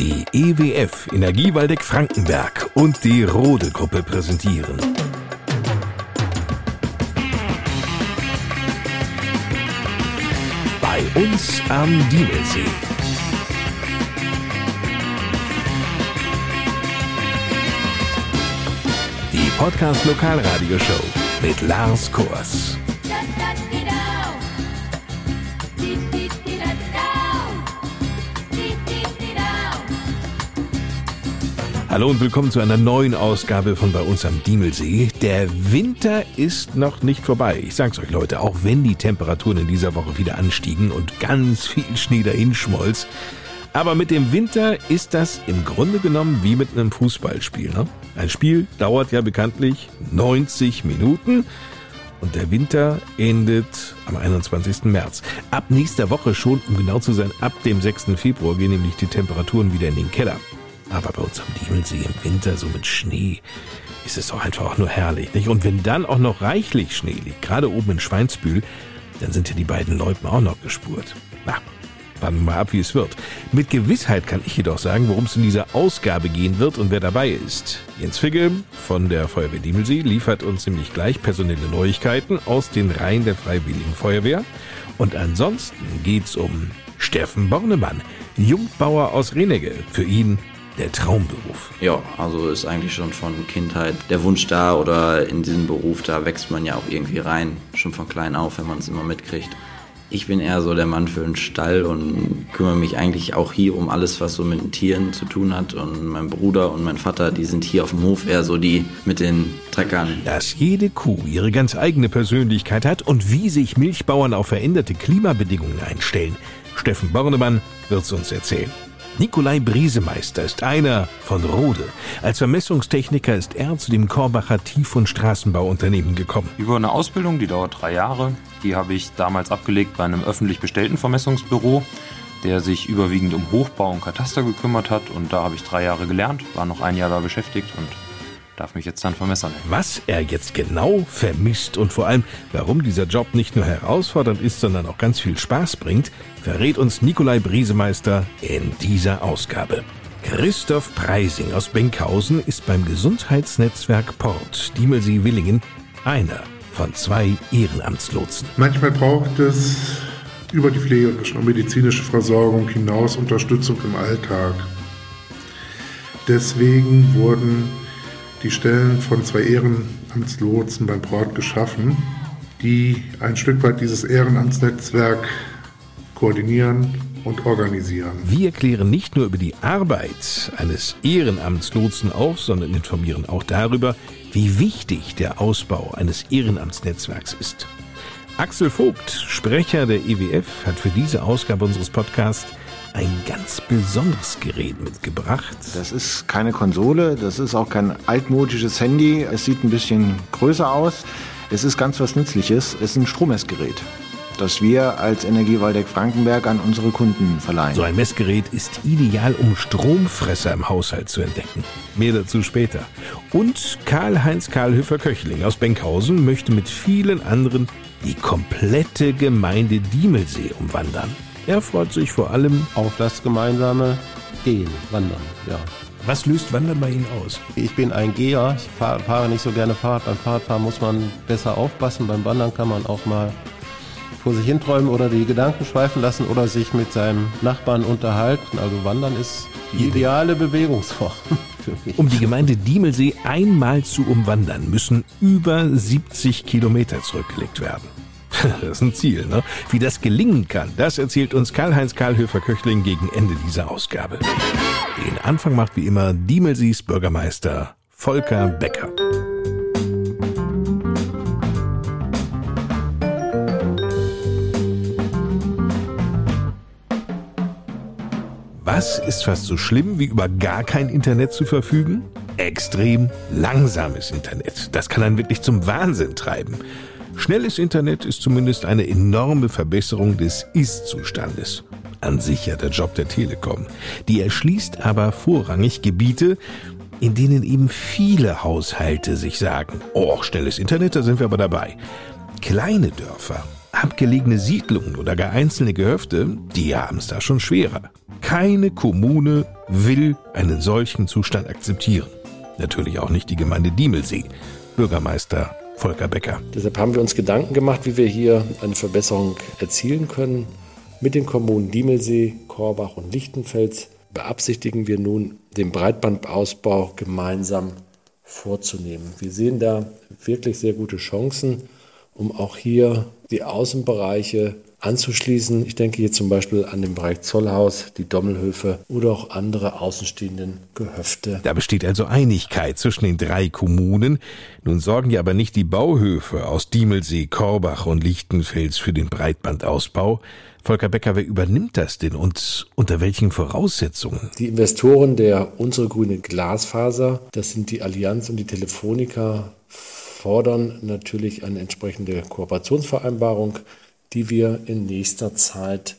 Die EWF Energiewaldeck Frankenberg und die Rode Gruppe präsentieren. Bei uns am Diemelsee. Die Podcast Lokalradioshow mit Lars Kors. Hallo und willkommen zu einer neuen Ausgabe von bei uns am Diemelsee. Der Winter ist noch nicht vorbei. Ich sag's euch Leute, auch wenn die Temperaturen in dieser Woche wieder anstiegen und ganz viel Schnee dahin schmolz. Aber mit dem Winter ist das im Grunde genommen wie mit einem Fußballspiel. Ne? Ein Spiel dauert ja bekanntlich 90 Minuten und der Winter endet am 21. März. Ab nächster Woche schon, um genau zu sein, ab dem 6. Februar gehen nämlich die Temperaturen wieder in den Keller. Aber bei uns am Diemelsee im Winter, so mit Schnee, ist es doch einfach auch nur herrlich. Nicht? Und wenn dann auch noch reichlich Schnee liegt, gerade oben in Schweinsbühl, dann sind ja die beiden Leuten auch noch gespurt. Na, warten wir mal ab, wie es wird. Mit Gewissheit kann ich jedoch sagen, worum es in dieser Ausgabe gehen wird und wer dabei ist. Jens Figge von der Feuerwehr Diemelsee liefert uns nämlich gleich personelle Neuigkeiten aus den Reihen der Freiwilligen Feuerwehr. Und ansonsten geht's um Steffen Bornemann, Jungbauer aus Renegge. Für ihn der Traumberuf. Ja, also ist eigentlich schon von Kindheit der Wunsch da oder in diesen Beruf, da wächst man ja auch irgendwie rein, schon von klein auf, wenn man es immer mitkriegt. Ich bin eher so der Mann für den Stall und kümmere mich eigentlich auch hier um alles, was so mit den Tieren zu tun hat. Und mein Bruder und mein Vater, die sind hier auf dem Hof eher so die mit den Treckern. Dass jede Kuh ihre ganz eigene Persönlichkeit hat und wie sich Milchbauern auf veränderte Klimabedingungen einstellen, Steffen Bornemann wird's uns erzählen. Nikolai Briesemeister ist einer von Rode. Als Vermessungstechniker ist er zu dem Korbacher Tief- und Straßenbauunternehmen gekommen. Über eine Ausbildung, die dauert drei Jahre. Die habe ich damals abgelegt bei einem öffentlich bestellten Vermessungsbüro, der sich überwiegend um Hochbau und Kataster gekümmert hat. Und da habe ich drei Jahre gelernt, war noch ein Jahr da beschäftigt und darf mich jetzt dann vermessern. Was er jetzt genau vermisst und vor allem, warum dieser Job nicht nur herausfordernd ist, sondern auch ganz viel Spaß bringt, verrät uns Nikolai Briesemeister in dieser Ausgabe. Christoph Preising aus Benkhausen ist beim Gesundheitsnetzwerk Port Diemelsee-Willingen einer von zwei Ehrenamtslotsen. Manchmal braucht es über die pflegerische und medizinische Versorgung hinaus Unterstützung im Alltag. Deswegen wurden die Stellen von zwei Ehrenamtslotsen beim Port geschaffen, die ein Stück weit dieses Ehrenamtsnetzwerk koordinieren und organisieren. Wir klären nicht nur über die Arbeit eines Ehrenamtslotsen auf, sondern informieren auch darüber, wie wichtig der Ausbau eines Ehrenamtsnetzwerks ist. Axel Vogt, Sprecher der EWF, hat für diese Ausgabe unseres Podcasts ein ganz besonderes Gerät mitgebracht. Das ist keine Konsole, das ist auch kein altmodisches Handy. Es sieht ein bisschen größer aus. Es ist ganz was Nützliches. Es ist ein Strommessgerät das wir als Energiewaldeck Frankenberg an unsere Kunden verleihen. So ein Messgerät ist ideal, um Stromfresser im Haushalt zu entdecken. Mehr dazu später. Und Karl-Heinz Karlhöfer-Köchling aus Benkhausen möchte mit vielen anderen die komplette Gemeinde Diemelsee umwandern. Er freut sich vor allem auf das gemeinsame Gehen, Wandern, ja. Was löst Wandern bei Ihnen aus? Ich bin ein Geher, ich fahre, fahre nicht so gerne Fahrrad. Beim Fahrradfahren muss man besser aufpassen, beim Wandern kann man auch mal vor sich hinträumen oder die Gedanken schweifen lassen oder sich mit seinem Nachbarn unterhalten. Also Wandern ist die ideale Bewegungsform. Für mich. Um die Gemeinde Diemelsee einmal zu umwandern, müssen über 70 Kilometer zurückgelegt werden. Das ist ein Ziel, ne? Wie das gelingen kann, das erzählt uns Karl-Heinz Karlhöfer-Köchling gegen Ende dieser Ausgabe. Den Anfang macht wie immer Diemelsees Bürgermeister Volker Becker. Was ist fast so schlimm, wie über gar kein Internet zu verfügen? Extrem langsames Internet. Das kann einen wirklich zum Wahnsinn treiben. Schnelles Internet ist zumindest eine enorme Verbesserung des Ist-Zustandes. An sich ja der Job der Telekom. Die erschließt aber vorrangig Gebiete, in denen eben viele Haushalte sich sagen, oh, schnelles Internet, da sind wir aber dabei. Kleine Dörfer, abgelegene Siedlungen oder gar einzelne Gehöfte, die haben es da schon schwerer. Keine Kommune will einen solchen Zustand akzeptieren. Natürlich auch nicht die Gemeinde Diemelsee. Bürgermeister Volker Becker. Deshalb haben wir uns Gedanken gemacht, wie wir hier eine Verbesserung erzielen können. Mit den Kommunen Diemelsee, Korbach und Lichtenfels beabsichtigen wir nun, den Breitbandausbau gemeinsam vorzunehmen. Wir sehen da wirklich sehr gute Chancen, um auch hier die Außenbereiche anzuschließen. Ich denke hier zum Beispiel an den Bereich Zollhaus, die Dommelhöfe oder auch andere außenstehenden Gehöfte. Da besteht also Einigkeit zwischen den drei Kommunen. Nun sorgen ja aber nicht die Bauhöfe aus Diemelsee, Korbach und Lichtenfels für den Breitbandausbau. Volker Becker, wer übernimmt das denn und unter welchen Voraussetzungen? Die Investoren der Unsere Grüne Glasfaser, das sind die Allianz und die Telefonica, fordern natürlich eine entsprechende Kooperationsvereinbarung die wir in nächster Zeit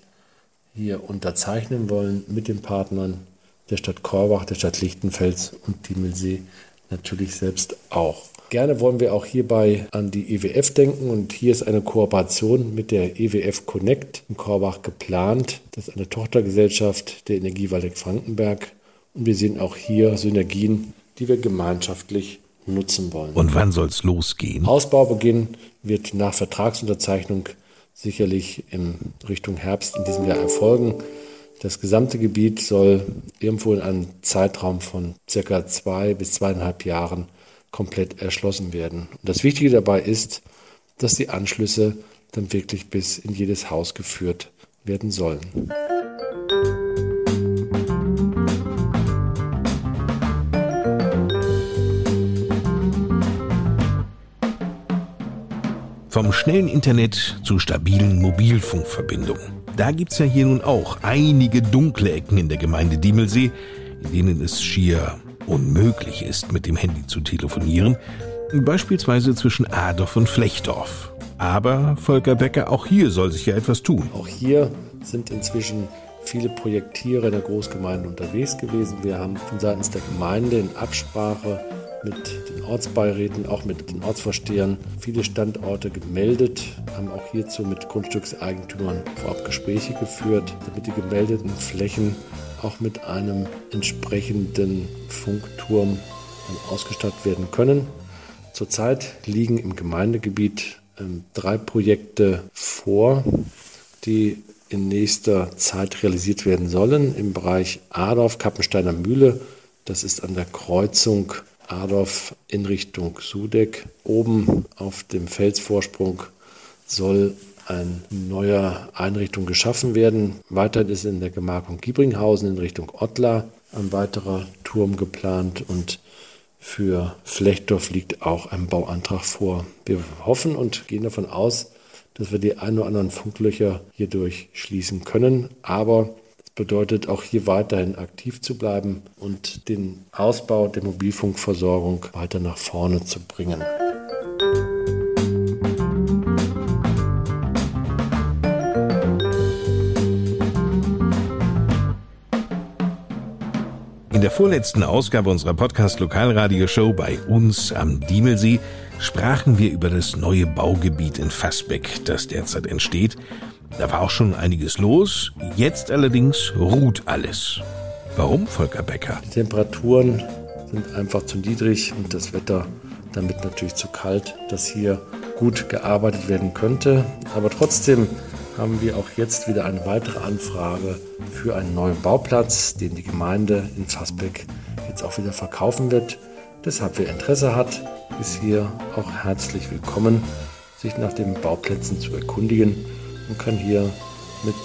hier unterzeichnen wollen mit den Partnern der Stadt Korbach, der Stadt Lichtenfels und Diemelsee natürlich selbst auch. Gerne wollen wir auch hierbei an die EWF denken und hier ist eine Kooperation mit der EWF Connect in Korbach geplant. Das ist eine Tochtergesellschaft der Energiewaldeck Frankenberg und wir sehen auch hier Synergien, die wir gemeinschaftlich nutzen wollen. Und wann soll es losgehen? Ausbaubeginn wird nach Vertragsunterzeichnung sicherlich in Richtung Herbst in diesem Jahr erfolgen. Das gesamte Gebiet soll irgendwo in einem Zeitraum von circa zwei bis zweieinhalb Jahren komplett erschlossen werden. Und das Wichtige dabei ist, dass die Anschlüsse dann wirklich bis in jedes Haus geführt werden sollen. Vom schnellen Internet zu stabilen Mobilfunkverbindungen. Da gibt's ja hier nun auch einige dunkle Ecken in der Gemeinde Diemelsee, in denen es schier unmöglich ist, mit dem Handy zu telefonieren. Beispielsweise zwischen Adorf und Flechtdorf. Aber Volker Becker, auch hier soll sich ja etwas tun. Auch hier sind inzwischen viele Projektiere in der Großgemeinde unterwegs gewesen. Wir haben von seitens der Gemeinde in Absprache mit den Ortsbeiräten, auch mit den Ortsvorstehern viele Standorte gemeldet, haben auch hierzu mit Grundstückseigentümern vorab Gespräche geführt, damit die gemeldeten Flächen auch mit einem entsprechenden Funkturm ausgestattet werden können. Zurzeit liegen im Gemeindegebiet ähm, drei Projekte vor, die in nächster Zeit realisiert werden sollen. Im Bereich Adorf, Kappensteiner Mühle, das ist an der Kreuzung Adorf in Richtung Sudeck. Oben auf dem Felsvorsprung soll eine neue Einrichtung geschaffen werden. Weiterhin ist in der Gemarkung Giebringhausen in Richtung Ottlar ein weiterer Turm geplant und für Flechtdorf liegt auch ein Bauantrag vor. Wir hoffen und gehen davon aus, dass wir die ein oder anderen Funklöcher hierdurch schließen können. Aber bedeutet auch hier weiterhin aktiv zu bleiben und den Ausbau der Mobilfunkversorgung weiter nach vorne zu bringen. In der vorletzten Ausgabe unserer Podcast Lokalradioshow bei uns am Diemelsee sprachen wir über das neue Baugebiet in Fassbeck, das derzeit entsteht da war auch schon einiges los. Jetzt allerdings ruht alles. Warum, Volker Becker? Die Temperaturen sind einfach zu niedrig und das Wetter damit natürlich zu kalt, dass hier gut gearbeitet werden könnte. Aber trotzdem haben wir auch jetzt wieder eine weitere Anfrage für einen neuen Bauplatz, den die Gemeinde in Fassbeck jetzt auch wieder verkaufen wird. Deshalb, wer Interesse hat, ist hier auch herzlich willkommen, sich nach den Bauplätzen zu erkundigen und kann hier mit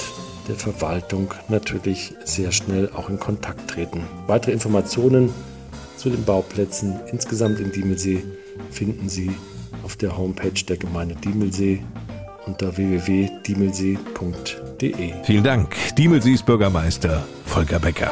der Verwaltung natürlich sehr schnell auch in Kontakt treten. Weitere Informationen zu den Bauplätzen insgesamt in Diemelsee finden Sie auf der Homepage der Gemeinde Diemelsee unter www.diemelsee.de. Vielen Dank, Diemelsees Bürgermeister Volker Becker.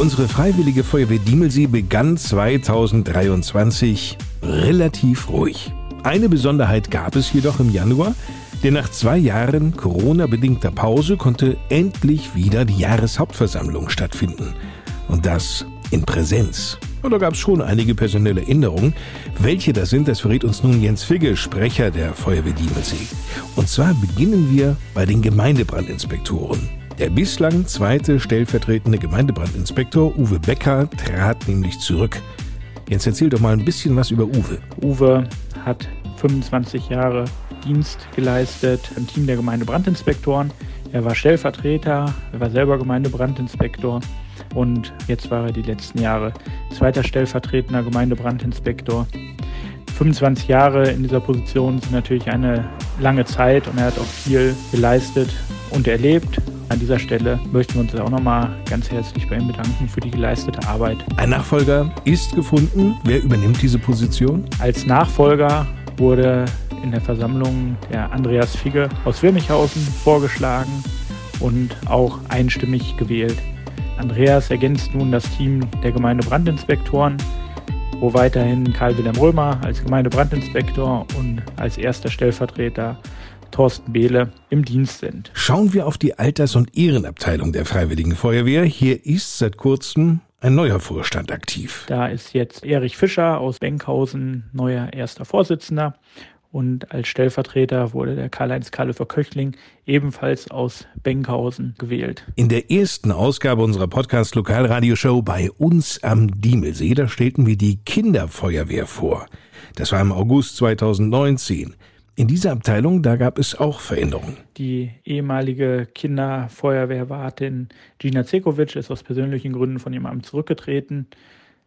Unsere Freiwillige Feuerwehr Diemelsee begann 2023 relativ ruhig. Eine Besonderheit gab es jedoch im Januar, denn nach zwei Jahren Corona-bedingter Pause konnte endlich wieder die Jahreshauptversammlung stattfinden. Und das in Präsenz. Und da gab es schon einige personelle Änderungen. Welche das sind, das verrät uns nun Jens Figge, Sprecher der Feuerwehr Diemelsee. Und zwar beginnen wir bei den Gemeindebrandinspektoren. Der bislang zweite stellvertretende Gemeindebrandinspektor Uwe Becker trat nämlich zurück. Jetzt erzähl doch mal ein bisschen was über Uwe. Uwe hat 25 Jahre Dienst geleistet im Team der Gemeindebrandinspektoren. Er war Stellvertreter, er war selber Gemeindebrandinspektor und jetzt war er die letzten Jahre zweiter stellvertretender Gemeindebrandinspektor. 25 Jahre in dieser Position sind natürlich eine lange Zeit und er hat auch viel geleistet und erlebt. An dieser Stelle möchten wir uns auch nochmal ganz herzlich bei ihm bedanken für die geleistete Arbeit. Ein Nachfolger ist gefunden. Wer übernimmt diese Position? Als Nachfolger wurde in der Versammlung der Andreas Figge aus Wirmichhausen vorgeschlagen und auch einstimmig gewählt. Andreas ergänzt nun das Team der Gemeindebrandinspektoren, wo weiterhin Karl-Wilhelm Römer als Gemeindebrandinspektor und als erster Stellvertreter Thorsten Behle im Dienst sind. Schauen wir auf die Alters- und Ehrenabteilung der Freiwilligen Feuerwehr. Hier ist seit kurzem ein neuer Vorstand aktiv. Da ist jetzt Erich Fischer aus Benkhausen neuer erster Vorsitzender und als Stellvertreter wurde der Karl-Heinz Kallefer Köchling ebenfalls aus Benkhausen gewählt. In der ersten Ausgabe unserer Podcast Lokalradioshow bei uns am Diemelsee, da stellten wir die Kinderfeuerwehr vor. Das war im August 2019. In dieser Abteilung, da gab es auch Veränderungen. Die ehemalige Kinderfeuerwehrwartin Gina Zekovic ist aus persönlichen Gründen von ihrem Amt zurückgetreten.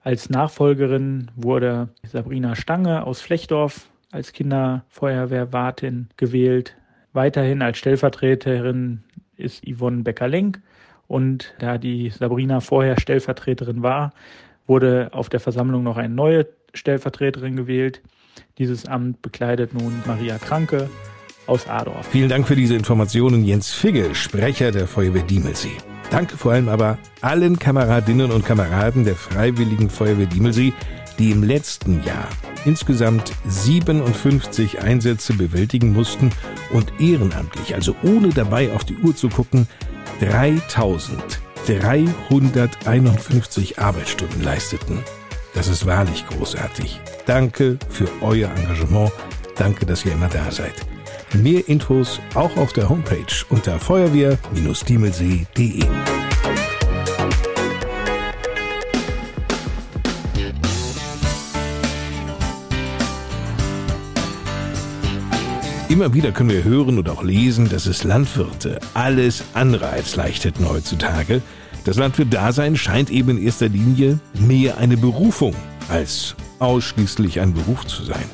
Als Nachfolgerin wurde Sabrina Stange aus Flechdorf als Kinderfeuerwehrwartin gewählt. Weiterhin als Stellvertreterin ist Yvonne Becker-Lenk. Und da die Sabrina vorher Stellvertreterin war, wurde auf der Versammlung noch eine neue Stellvertreterin gewählt. Dieses Amt bekleidet nun Maria Kranke aus Adorf. Vielen Dank für diese Informationen, Jens Figge, Sprecher der Feuerwehr Diemelsee. Danke vor allem aber allen Kameradinnen und Kameraden der Freiwilligen Feuerwehr Diemelsee, die im letzten Jahr insgesamt 57 Einsätze bewältigen mussten und ehrenamtlich, also ohne dabei auf die Uhr zu gucken, 3351 Arbeitsstunden leisteten. Das ist wahrlich großartig. Danke für euer Engagement. Danke, dass ihr immer da seid. Mehr Infos auch auf der Homepage unter feuerwehr-diemelsee.de. Immer wieder können wir hören und auch lesen, dass es Landwirte alles andere als leicht hätten heutzutage. Das Landwirt-Dasein scheint eben in erster Linie mehr eine Berufung als ausschließlich ein Beruf zu sein.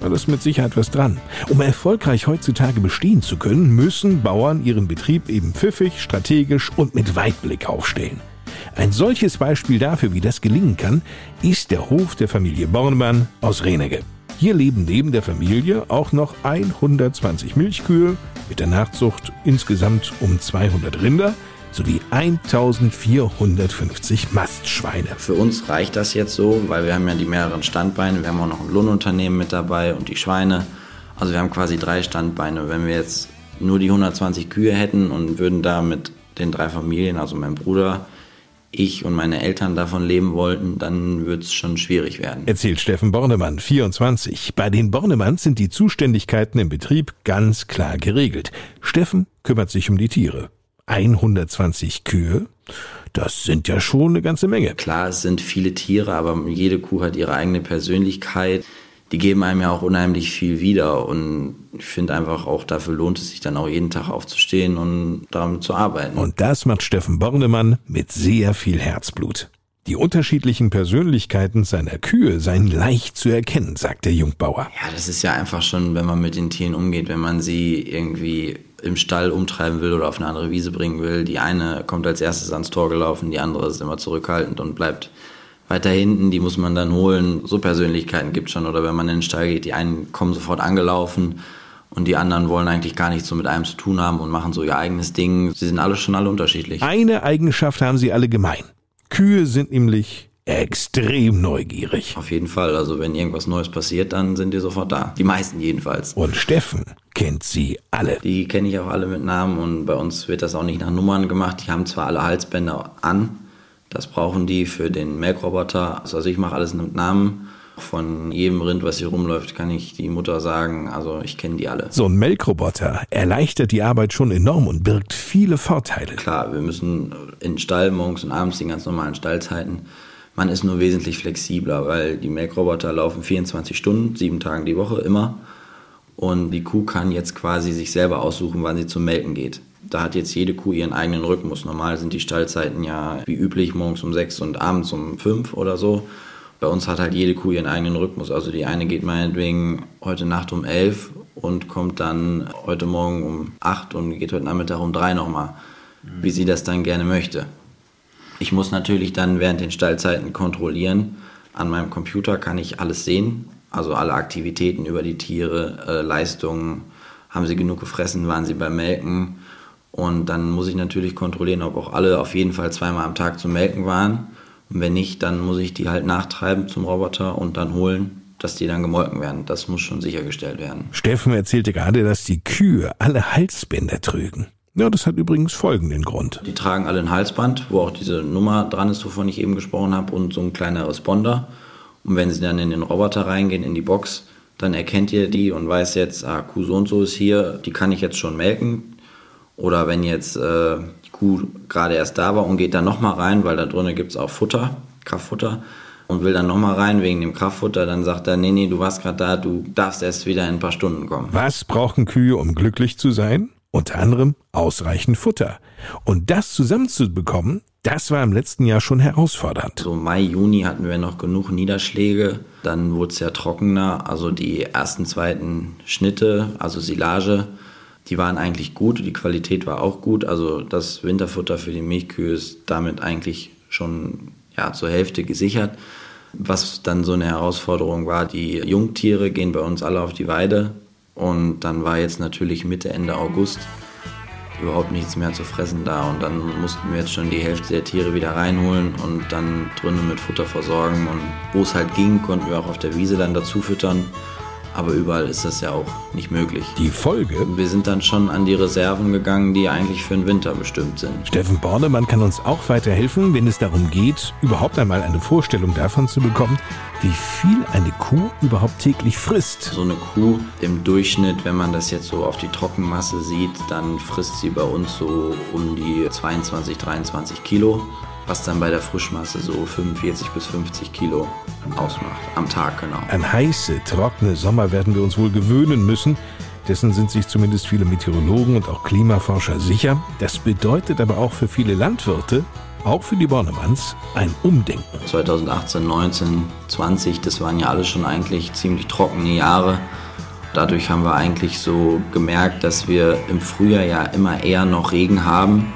Da ist mit Sicherheit was dran. Um erfolgreich heutzutage bestehen zu können, müssen Bauern ihren Betrieb eben pfiffig, strategisch und mit Weitblick aufstellen. Ein solches Beispiel dafür, wie das gelingen kann, ist der Hof der Familie Bornemann aus Renege. Hier leben neben der Familie auch noch 120 Milchkühe mit der Nachzucht insgesamt um 200 Rinder sowie 1450 Mastschweine. Für uns reicht das jetzt so, weil wir haben ja die mehreren Standbeine. Wir haben auch noch ein Lohnunternehmen mit dabei und die Schweine. Also wir haben quasi drei Standbeine. Wenn wir jetzt nur die 120 Kühe hätten und würden da mit den drei Familien, also mein Bruder, ich und meine Eltern davon leben wollten, dann wird es schon schwierig werden. Erzählt Steffen Bornemann, 24. Bei den Bornemanns sind die Zuständigkeiten im Betrieb ganz klar geregelt. Steffen kümmert sich um die Tiere. 120 Kühe, das sind ja schon eine ganze Menge. Klar, es sind viele Tiere, aber jede Kuh hat ihre eigene Persönlichkeit die geben einem ja auch unheimlich viel wieder. Und ich finde einfach auch dafür lohnt es sich dann auch jeden Tag aufzustehen und daran zu arbeiten. Und das macht Steffen Bornemann mit sehr viel Herzblut. Die unterschiedlichen Persönlichkeiten seiner Kühe seien leicht zu erkennen, sagt der Jungbauer. Ja, das ist ja einfach schon, wenn man mit den Tieren umgeht, wenn man sie irgendwie im Stall umtreiben will oder auf eine andere Wiese bringen will. Die eine kommt als erstes ans Tor gelaufen, die andere ist immer zurückhaltend und bleibt weiter hinten, die muss man dann holen. So Persönlichkeiten gibt es schon. Oder wenn man in den Stall geht, die einen kommen sofort angelaufen und die anderen wollen eigentlich gar nichts so mit einem zu tun haben und machen so ihr eigenes Ding. Sie sind alle schon alle unterschiedlich. Eine Eigenschaft haben sie alle gemein. Kühe sind nämlich extrem neugierig. Auf jeden Fall. Also wenn irgendwas Neues passiert, dann sind die sofort da. Die meisten jedenfalls. Und Steffen kennt sie alle. Die kenne ich auch alle mit Namen und bei uns wird das auch nicht nach Nummern gemacht. Die haben zwar alle Halsbänder an, Das brauchen die für den Melkroboter. Also ich mache alles mit Namen. Von jedem Rind, was hier rumläuft, kann ich die Mutter sagen. Also ich kenne die alle. So ein Melkroboter erleichtert die Arbeit schon enorm und birgt viele Vorteile. Klar, wir müssen in den Stall morgens und abends die ganz normalen Stallzeiten. Man ist nur wesentlich flexibler, weil die Melkroboter laufen 24 Stunden, sieben Tage die Woche immer. Und die Kuh kann jetzt quasi sich selber aussuchen, wann sie zum Melken geht. Da hat jetzt jede Kuh ihren eigenen Rhythmus. Normal sind die Stallzeiten ja wie üblich morgens um sechs und abends um fünf oder so. Bei uns hat halt jede Kuh ihren eigenen Rhythmus. Also die eine geht meinetwegen heute Nacht um elf und kommt dann heute Morgen um acht und geht heute Nachmittag um drei nochmal, wie sie das dann gerne möchte. Ich muss natürlich dann während den Stallzeiten kontrollieren. An meinem Computer kann ich alles sehen, also alle Aktivitäten über die Tiere, äh, Leistungen, haben sie genug gefressen, waren sie beim Melken. Und dann muss ich natürlich kontrollieren, ob auch alle auf jeden Fall zweimal am Tag zum Melken waren. Und wenn nicht, dann muss ich die halt nachtreiben zum Roboter und dann holen, dass die dann gemolken werden. Das muss schon sichergestellt werden. Steffen erzählte gerade, dass die Kühe alle Halsbänder trügen. Ja, das hat übrigens folgenden Grund. Die tragen alle ein Halsband, wo auch diese Nummer dran ist, wovon ich eben gesprochen habe, und so ein kleiner Responder. Und wenn sie dann in den Roboter reingehen, in die Box, dann erkennt ihr die und weiß jetzt, ah, Kuh so und so ist hier, die kann ich jetzt schon melken. Oder wenn jetzt äh, Kuh gerade erst da war und geht dann nochmal rein, weil da drinnen gibt es auch Futter, Kraftfutter, und will dann nochmal rein wegen dem Kraftfutter, dann sagt er, nee, nee, du warst gerade da, du darfst erst wieder in ein paar Stunden kommen. Was brauchen Kühe, um glücklich zu sein? Unter anderem ausreichend Futter. Und das zusammenzubekommen, das war im letzten Jahr schon herausfordernd. So Mai, Juni hatten wir noch genug Niederschläge. Dann wurde es ja trockener. Also die ersten, zweiten Schnitte, also Silage, die waren eigentlich gut, die Qualität war auch gut. Also das Winterfutter für die Milchkühe ist damit eigentlich schon ja, zur Hälfte gesichert. Was dann so eine Herausforderung war, die Jungtiere gehen bei uns alle auf die Weide. Und dann war jetzt natürlich Mitte, Ende August überhaupt nichts mehr zu fressen da. Und dann mussten wir jetzt schon die Hälfte der Tiere wieder reinholen und dann drinnen mit Futter versorgen. Und wo es halt ging, konnten wir auch auf der Wiese dann dazu füttern. Aber überall ist das ja auch nicht möglich. Die Folge? Wir sind dann schon an die Reserven gegangen, die eigentlich für den Winter bestimmt sind. Steffen Bornemann kann uns auch weiterhelfen, wenn es darum geht, überhaupt einmal eine Vorstellung davon zu bekommen, wie viel eine Kuh überhaupt täglich frisst. So eine Kuh im Durchschnitt, wenn man das jetzt so auf die Trockenmasse sieht, dann frisst sie bei uns so um die 22, 23 Kilo was dann bei der Frischmasse so 45 bis 50 Kilo ausmacht. Am Tag, genau. An heiße, trockene Sommer werden wir uns wohl gewöhnen müssen. Dessen sind sich zumindest viele Meteorologen und auch Klimaforscher sicher. Das bedeutet aber auch für viele Landwirte, auch für die Bornemanns, ein Umdenken. 2018, 19, 20, das waren ja alles schon eigentlich ziemlich trockene Jahre. Dadurch haben wir eigentlich so gemerkt, dass wir im Frühjahr ja immer eher noch Regen haben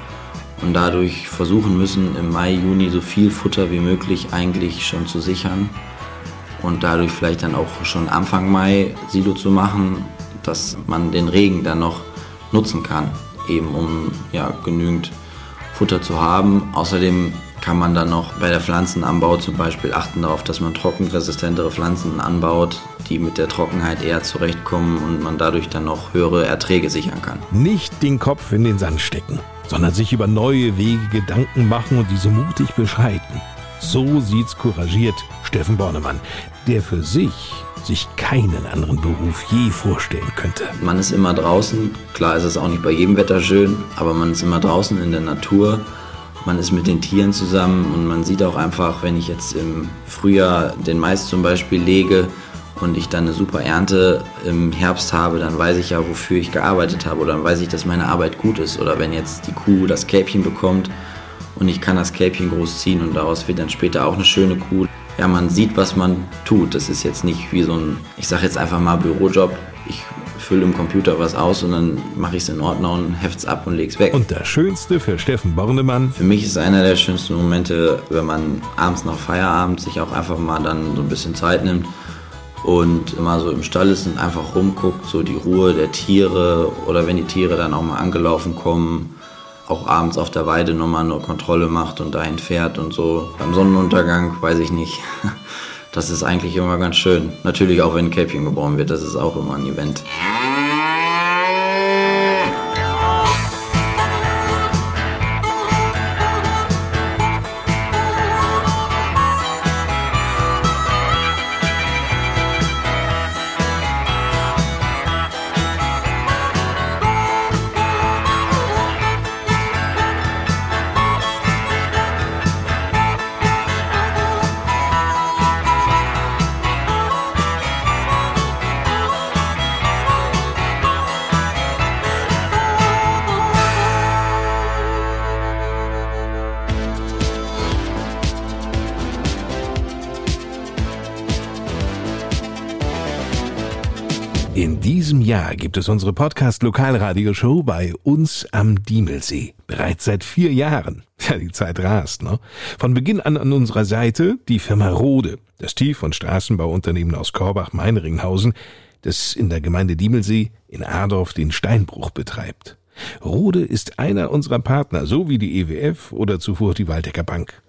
und dadurch versuchen müssen, im Mai, Juni so viel Futter wie möglich eigentlich schon zu sichern und dadurch vielleicht dann auch schon Anfang Mai Silo zu machen, dass man den Regen dann noch nutzen kann, eben um ja, genügend Futter zu haben. Außerdem kann man dann noch bei der Pflanzenanbau zum Beispiel achten darauf, dass man trockenresistentere Pflanzen anbaut, die mit der Trockenheit eher zurechtkommen und man dadurch dann noch höhere Erträge sichern kann. Nicht den Kopf in den Sand stecken sondern sich über neue Wege Gedanken machen und diese mutig beschreiten. So sieht's couragiert Steffen Bornemann, der für sich sich keinen anderen Beruf je vorstellen könnte. Man ist immer draußen, klar ist es auch nicht bei jedem Wetter schön, aber man ist immer draußen in der Natur, man ist mit den Tieren zusammen und man sieht auch einfach, wenn ich jetzt im Frühjahr den Mais zum Beispiel lege, und ich dann eine super Ernte im Herbst habe, dann weiß ich ja, wofür ich gearbeitet habe oder dann weiß ich, dass meine Arbeit gut ist. Oder wenn jetzt die Kuh das Kälbchen bekommt und ich kann das Kälbchen großziehen und daraus wird dann später auch eine schöne Kuh. Ja, man sieht, was man tut. Das ist jetzt nicht wie so ein, ich sage jetzt einfach mal Bürojob. Ich fülle im Computer was aus und dann mache ich es in Ordnung und heft's ab und leg's weg. Und das Schönste für Steffen Bornemann? Für mich ist einer der schönsten Momente, wenn man abends nach Feierabend sich auch einfach mal dann so ein bisschen Zeit nimmt und immer so im Stall ist und einfach rumguckt, so die Ruhe der Tiere oder wenn die Tiere dann auch mal angelaufen kommen, auch abends auf der Weide nochmal eine Kontrolle macht und dahin fährt und so. Beim Sonnenuntergang weiß ich nicht. Das ist eigentlich immer ganz schön. Natürlich auch wenn ein Kälbchen geboren wird, das ist auch immer ein Event. Jahr gibt es unsere Podcast-Lokalradioshow bei uns am Diemelsee. Bereits seit vier Jahren. Ja, die Zeit rast, ne? Von Beginn an an unserer Seite die Firma Rode, das Tief- und Straßenbauunternehmen aus Korbach-Meinringhausen, das in der Gemeinde Diemelsee in Adorf den Steinbruch betreibt. Rode ist einer unserer Partner, so wie die EWF oder zuvor die Waldecker Bank.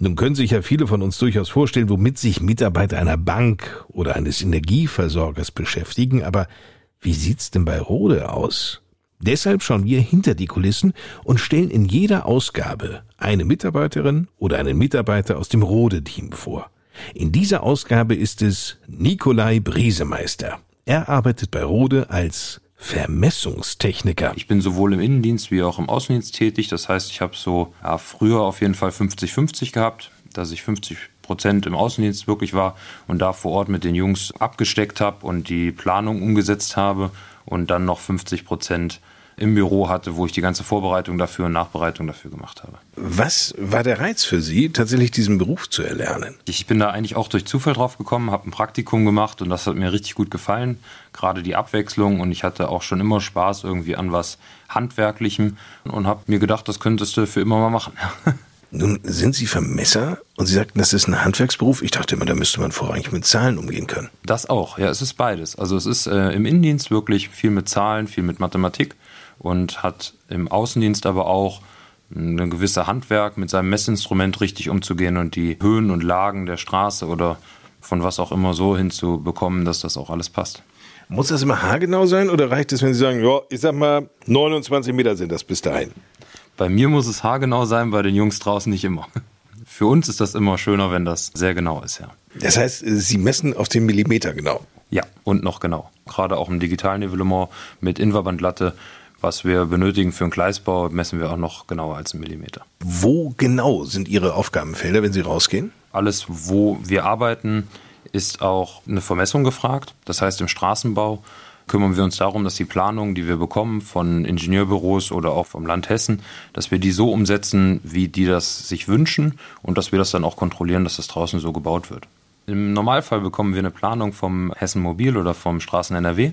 Nun können sich ja viele von uns durchaus vorstellen, womit sich Mitarbeiter einer Bank oder eines Energieversorgers beschäftigen, aber wie sieht's denn bei Rode aus? Deshalb schauen wir hinter die Kulissen und stellen in jeder Ausgabe eine Mitarbeiterin oder einen Mitarbeiter aus dem Rode-Team vor. In dieser Ausgabe ist es Nikolai Briesemeister. Er arbeitet bei Rode als Vermessungstechniker. Ich bin sowohl im Innendienst wie auch im Außendienst tätig. Das heißt, ich habe so ja, früher auf jeden Fall 50-50 gehabt, dass ich 50 Prozent im Außendienst wirklich war und da vor Ort mit den Jungs abgesteckt habe und die Planung umgesetzt habe und dann noch 50 Prozent im Büro hatte, wo ich die ganze Vorbereitung dafür und Nachbereitung dafür gemacht habe. Was war der Reiz für Sie, tatsächlich diesen Beruf zu erlernen? Ich bin da eigentlich auch durch Zufall drauf gekommen, habe ein Praktikum gemacht und das hat mir richtig gut gefallen. Gerade die Abwechslung und ich hatte auch schon immer Spaß irgendwie an was Handwerklichem und habe mir gedacht, das könntest du für immer mal machen. Nun sind Sie Vermesser und Sie sagten, das ist ein Handwerksberuf. Ich dachte immer, da müsste man vorrangig mit Zahlen umgehen können. Das auch, ja, es ist beides. Also es ist äh, im Innendienst wirklich viel mit Zahlen, viel mit Mathematik und hat im Außendienst aber auch ein gewisse Handwerk mit seinem Messinstrument richtig umzugehen und die Höhen und Lagen der Straße oder von was auch immer so hinzubekommen, dass das auch alles passt. Muss das immer haargenau sein oder reicht es, wenn Sie sagen, ja, ich sag mal, 29 Meter sind das bis dahin? Bei mir muss es haargenau sein, bei den Jungs draußen nicht immer. Für uns ist das immer schöner, wenn das sehr genau ist, ja. Das heißt, Sie messen auf den Millimeter genau? Ja, und noch genau. Gerade auch im digitalen Nivellement mit Inverbandlatte was wir benötigen für einen Gleisbau, messen wir auch noch genauer als einen Millimeter. Wo genau sind Ihre Aufgabenfelder, wenn Sie rausgehen? Alles, wo wir arbeiten, ist auch eine Vermessung gefragt. Das heißt, im Straßenbau kümmern wir uns darum, dass die Planungen, die wir bekommen von Ingenieurbüros oder auch vom Land Hessen, dass wir die so umsetzen, wie die das sich wünschen und dass wir das dann auch kontrollieren, dass das draußen so gebaut wird. Im Normalfall bekommen wir eine Planung vom Hessen Mobil oder vom Straßen NRW,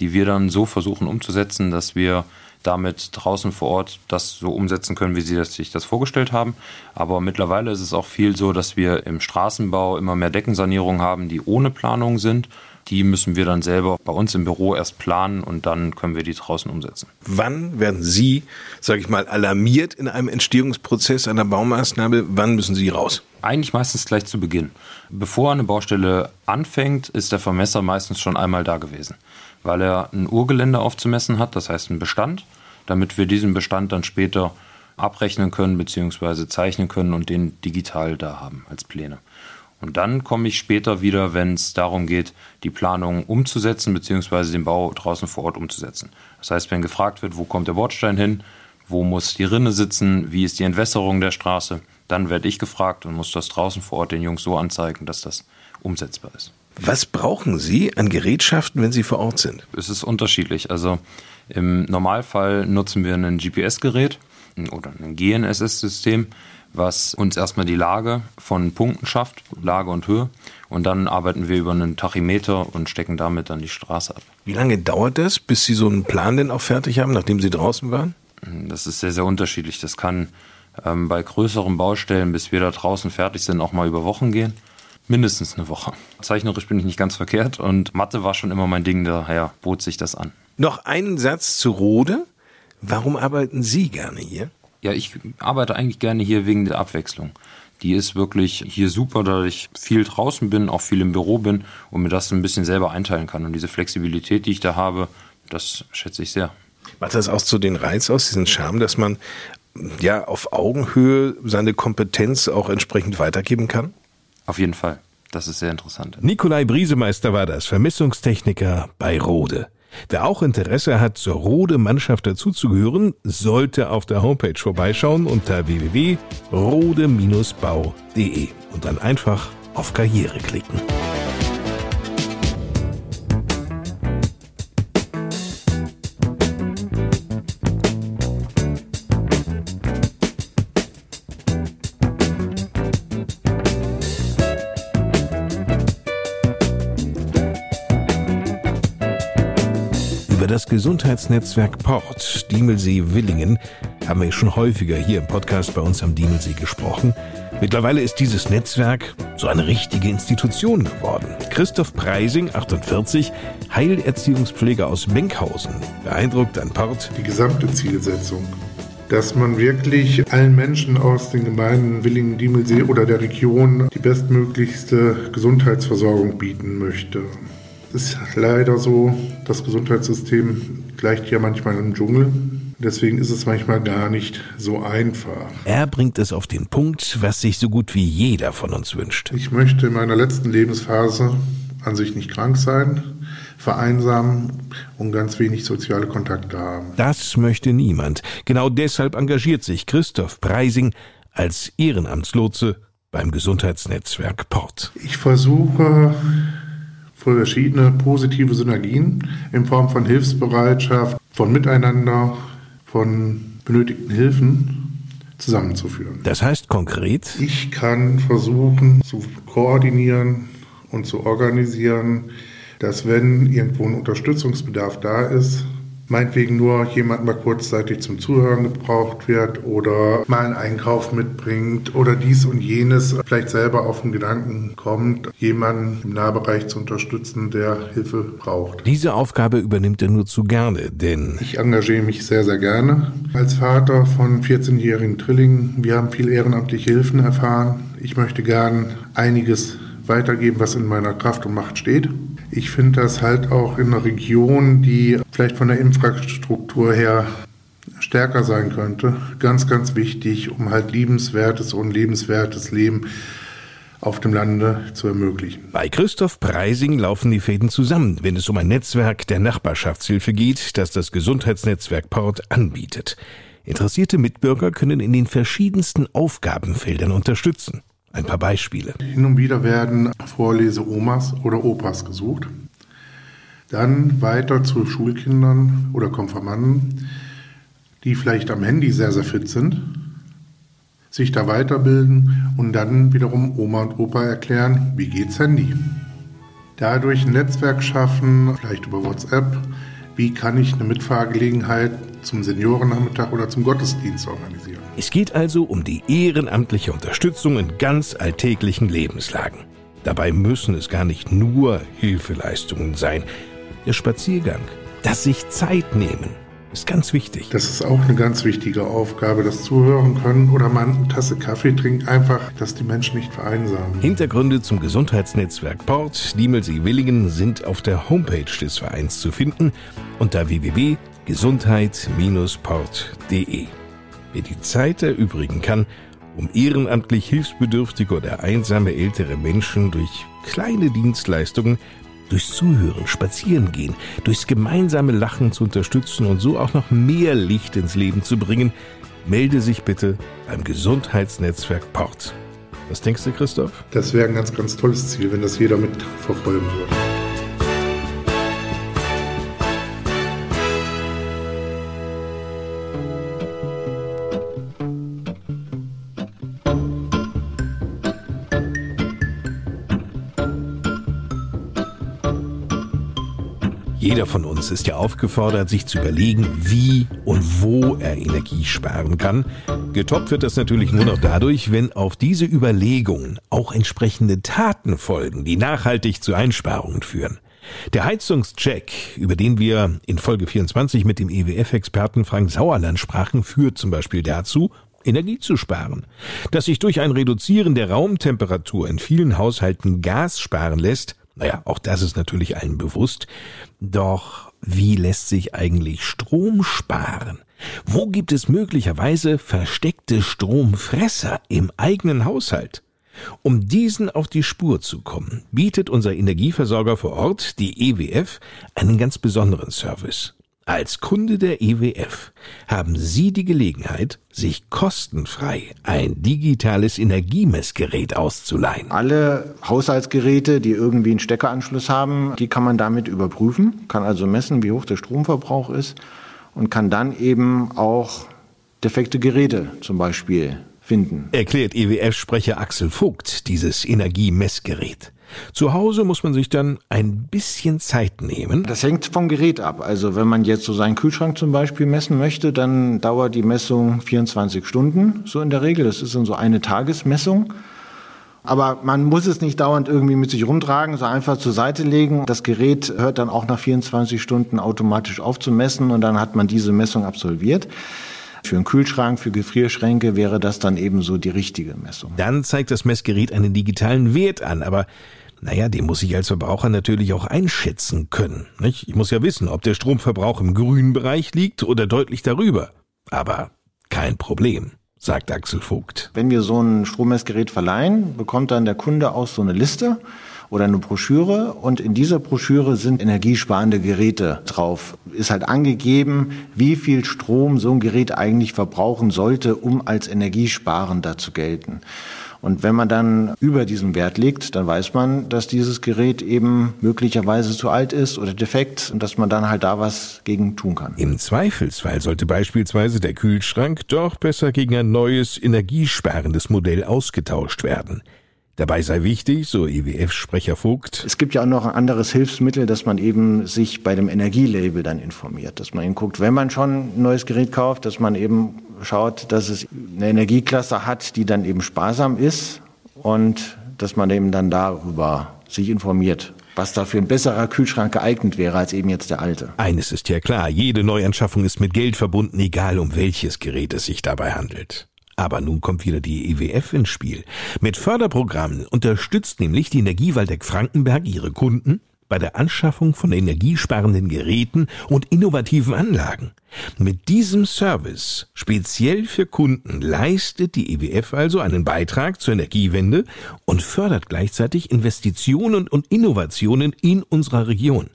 die wir dann so versuchen umzusetzen, dass wir damit draußen vor Ort das so umsetzen können, wie sie das, sich das vorgestellt haben. Aber mittlerweile ist es auch viel so, dass wir im Straßenbau immer mehr Deckensanierungen haben, die ohne Planung sind. Die müssen wir dann selber bei uns im Büro erst planen und dann können wir die draußen umsetzen. Wann werden Sie, sage ich mal, alarmiert in einem Entstehungsprozess einer Baumaßnahme? Wann müssen Sie raus? Eigentlich meistens gleich zu Beginn. Bevor eine Baustelle anfängt, ist der Vermesser meistens schon einmal da gewesen, weil er ein Urgelände aufzumessen hat, das heißt einen Bestand, damit wir diesen Bestand dann später abrechnen können bzw. zeichnen können und den digital da haben als Pläne. Und dann komme ich später wieder, wenn es darum geht, die Planung umzusetzen bzw. den Bau draußen vor Ort umzusetzen. Das heißt, wenn gefragt wird, wo kommt der Bordstein hin, wo muss die Rinne sitzen, wie ist die Entwässerung der Straße, dann werde ich gefragt und muss das draußen vor Ort den Jungs so anzeigen, dass das umsetzbar ist. Was brauchen Sie an Gerätschaften, wenn Sie vor Ort sind? Es ist unterschiedlich. Also im Normalfall nutzen wir ein GPS-Gerät oder ein GNSS-System, was uns erstmal die Lage von Punkten schafft, Lage und Höhe. Und dann arbeiten wir über einen Tachymeter und stecken damit dann die Straße ab. Wie lange dauert das, bis Sie so einen Plan denn auch fertig haben, nachdem Sie draußen waren? Das ist sehr, sehr unterschiedlich. Das kann ähm, bei größeren Baustellen, bis wir da draußen fertig sind, auch mal über Wochen gehen. Mindestens eine Woche. Zeichnerisch bin ich nicht ganz verkehrt und Mathe war schon immer mein Ding, daher bot sich das an. Noch einen Satz zu Rode. Warum arbeiten Sie gerne hier? Ja, ich arbeite eigentlich gerne hier wegen der Abwechslung. Die ist wirklich hier super, da ich viel draußen bin, auch viel im Büro bin und mir das ein bisschen selber einteilen kann. Und diese Flexibilität, die ich da habe, das schätze ich sehr. Macht das auch so den Reiz aus, diesen Charme, dass man ja auf Augenhöhe seine Kompetenz auch entsprechend weitergeben kann? Auf jeden Fall. Das ist sehr interessant. Nikolai Briesemeister war das, Vermissungstechniker bei Rode. Wer auch Interesse hat, zur Rode-Mannschaft dazuzugehören, sollte auf der Homepage vorbeischauen unter www.rode-bau.de und dann einfach auf Karriere klicken. Gesundheitsnetzwerk Port Diemelsee-Willingen haben wir schon häufiger hier im Podcast bei uns am Diemelsee gesprochen. Mittlerweile ist dieses Netzwerk so eine richtige Institution geworden. Christoph Preising, 48, Heilerziehungspfleger aus Benkhausen, beeindruckt an Port. Die gesamte Zielsetzung dass man wirklich allen Menschen aus den Gemeinden Willingen, Diemelsee oder der Region die bestmöglichste Gesundheitsversorgung bieten möchte. Es ist leider so, das Gesundheitssystem gleicht ja manchmal einem Dschungel. Deswegen ist es manchmal gar nicht so einfach. Er bringt es auf den Punkt, was sich so gut wie jeder von uns wünscht. Ich möchte in meiner letzten Lebensphase an sich nicht krank sein, vereinsamen und ganz wenig soziale Kontakte haben. Das möchte niemand. Genau deshalb engagiert sich Christoph Preising als Ehrenamtslotse beim Gesundheitsnetzwerk Port. Ich versuche verschiedene positive Synergien in Form von Hilfsbereitschaft, von Miteinander, von benötigten Hilfen zusammenzuführen. Das heißt konkret? Ich kann versuchen zu koordinieren und zu organisieren, dass wenn irgendwo ein Unterstützungsbedarf da ist, meinetwegen nur jemand mal kurzzeitig zum Zuhören gebraucht wird oder mal einen Einkauf mitbringt oder dies und jenes vielleicht selber auf den Gedanken kommt, jemanden im Nahbereich zu unterstützen, der Hilfe braucht. Diese Aufgabe übernimmt er nur zu gerne, denn ich engagiere mich sehr, sehr gerne. Als Vater von 14-jährigen Trillingen, wir haben viel ehrenamtliche Hilfen erfahren. Ich möchte gern einiges weitergeben, was in meiner Kraft und Macht steht. Ich finde das halt auch in einer Region, die vielleicht von der Infrastruktur her stärker sein könnte, ganz, ganz wichtig, um halt liebenswertes und lebenswertes Leben auf dem Lande zu ermöglichen. Bei Christoph Preising laufen die Fäden zusammen, wenn es um ein Netzwerk der Nachbarschaftshilfe geht, das das Gesundheitsnetzwerk Port anbietet. Interessierte Mitbürger können in den verschiedensten Aufgabenfeldern unterstützen. Ein paar Beispiele. Hin und wieder werden Vorlese-Omas oder Opas gesucht. Dann weiter zu Schulkindern oder Konfirmanden, die vielleicht am Handy sehr, sehr fit sind, sich da weiterbilden und dann wiederum Oma und Opa erklären, wie geht's Handy. Dadurch ein Netzwerk schaffen, vielleicht über WhatsApp, wie kann ich eine Mitfahrgelegenheit zum Seniorennachmittag oder zum Gottesdienst organisieren. Es geht also um die ehrenamtliche Unterstützung in ganz alltäglichen Lebenslagen. Dabei müssen es gar nicht nur Hilfeleistungen sein. Der Spaziergang, das sich Zeit nehmen, ist ganz wichtig. Das ist auch eine ganz wichtige Aufgabe, das Zuhören können oder mal eine Tasse Kaffee trinken, einfach, dass die Menschen nicht vereinsamen. Hintergründe zum Gesundheitsnetzwerk Port Diemelsee-Willingen sind auf der Homepage des Vereins zu finden unter www.gesundheit-port.de. Wer die Zeit erübrigen kann, um ehrenamtlich hilfsbedürftige oder einsame ältere Menschen durch kleine Dienstleistungen, durchs Zuhören, Spazierengehen, durchs gemeinsame Lachen zu unterstützen und so auch noch mehr Licht ins Leben zu bringen, melde sich bitte beim Gesundheitsnetzwerk Port. Was denkst du, Christoph? Das wäre ein ganz, ganz tolles Ziel, wenn das jeder mit verfolgen würde. Jeder von uns ist ja aufgefordert, sich zu überlegen, wie und wo er Energie sparen kann. Getoppt wird das natürlich nur noch dadurch, wenn auf diese Überlegungen auch entsprechende Taten folgen, die nachhaltig zu Einsparungen führen. Der Heizungscheck, über den wir in Folge 24 mit dem EWF-Experten Frank Sauerland sprachen, führt zum Beispiel dazu, Energie zu sparen. Dass sich durch ein Reduzieren der Raumtemperatur in vielen Haushalten Gas sparen lässt, naja, auch das ist natürlich allen bewusst. Doch wie lässt sich eigentlich Strom sparen? Wo gibt es möglicherweise versteckte Stromfresser im eigenen Haushalt? Um diesen auf die Spur zu kommen, bietet unser Energieversorger vor Ort, die EWF, einen ganz besonderen Service. Als Kunde der EWF haben Sie die Gelegenheit, sich kostenfrei ein digitales Energiemessgerät auszuleihen. Alle Haushaltsgeräte, die irgendwie einen Steckeranschluss haben, die kann man damit überprüfen, kann also messen, wie hoch der Stromverbrauch ist und kann dann eben auch defekte Geräte zum Beispiel finden. Erklärt EWF-Sprecher Axel Vogt dieses Energiemessgerät. Zu Hause muss man sich dann ein bisschen Zeit nehmen. Das hängt vom Gerät ab. Also wenn man jetzt so seinen Kühlschrank zum Beispiel messen möchte, dann dauert die Messung 24 Stunden, so in der Regel. Das ist dann so eine Tagesmessung. Aber man muss es nicht dauernd irgendwie mit sich rumtragen, so einfach zur Seite legen. Das Gerät hört dann auch nach 24 Stunden automatisch auf zu messen und dann hat man diese Messung absolviert. Für einen Kühlschrank, für Gefrierschränke wäre das dann ebenso die richtige Messung. Dann zeigt das Messgerät einen digitalen Wert an, aber naja, den muss ich als Verbraucher natürlich auch einschätzen können. Nicht? Ich muss ja wissen, ob der Stromverbrauch im grünen Bereich liegt oder deutlich darüber. Aber kein Problem sagt Axel Vogt. Wenn wir so ein Strommessgerät verleihen, bekommt dann der Kunde auch so eine Liste oder eine Broschüre und in dieser Broschüre sind energiesparende Geräte drauf. Ist halt angegeben, wie viel Strom so ein Gerät eigentlich verbrauchen sollte, um als energiesparender zu gelten. Und wenn man dann über diesen Wert liegt, dann weiß man, dass dieses Gerät eben möglicherweise zu alt ist oder defekt und dass man dann halt da was gegen tun kann. Im Zweifelsfall sollte beispielsweise der Kühlschrank doch besser gegen ein neues energiesparendes Modell ausgetauscht werden. Dabei sei wichtig, so EWF-Sprecher Vogt. Es gibt ja auch noch ein anderes Hilfsmittel, dass man eben sich bei dem Energielabel dann informiert, dass man eben guckt, wenn man schon ein neues Gerät kauft, dass man eben schaut, dass es eine Energieklasse hat, die dann eben sparsam ist und dass man eben dann darüber sich informiert, was da für ein besserer Kühlschrank geeignet wäre als eben jetzt der alte. Eines ist ja klar, jede Neuanschaffung ist mit Geld verbunden, egal um welches Gerät es sich dabei handelt. Aber nun kommt wieder die EWF ins Spiel. Mit Förderprogrammen unterstützt nämlich die Energiewaldeck Frankenberg ihre Kunden bei der Anschaffung von energiesparenden Geräten und innovativen Anlagen. Mit diesem Service, speziell für Kunden, leistet die EWF also einen Beitrag zur Energiewende und fördert gleichzeitig Investitionen und Innovationen in unserer Region.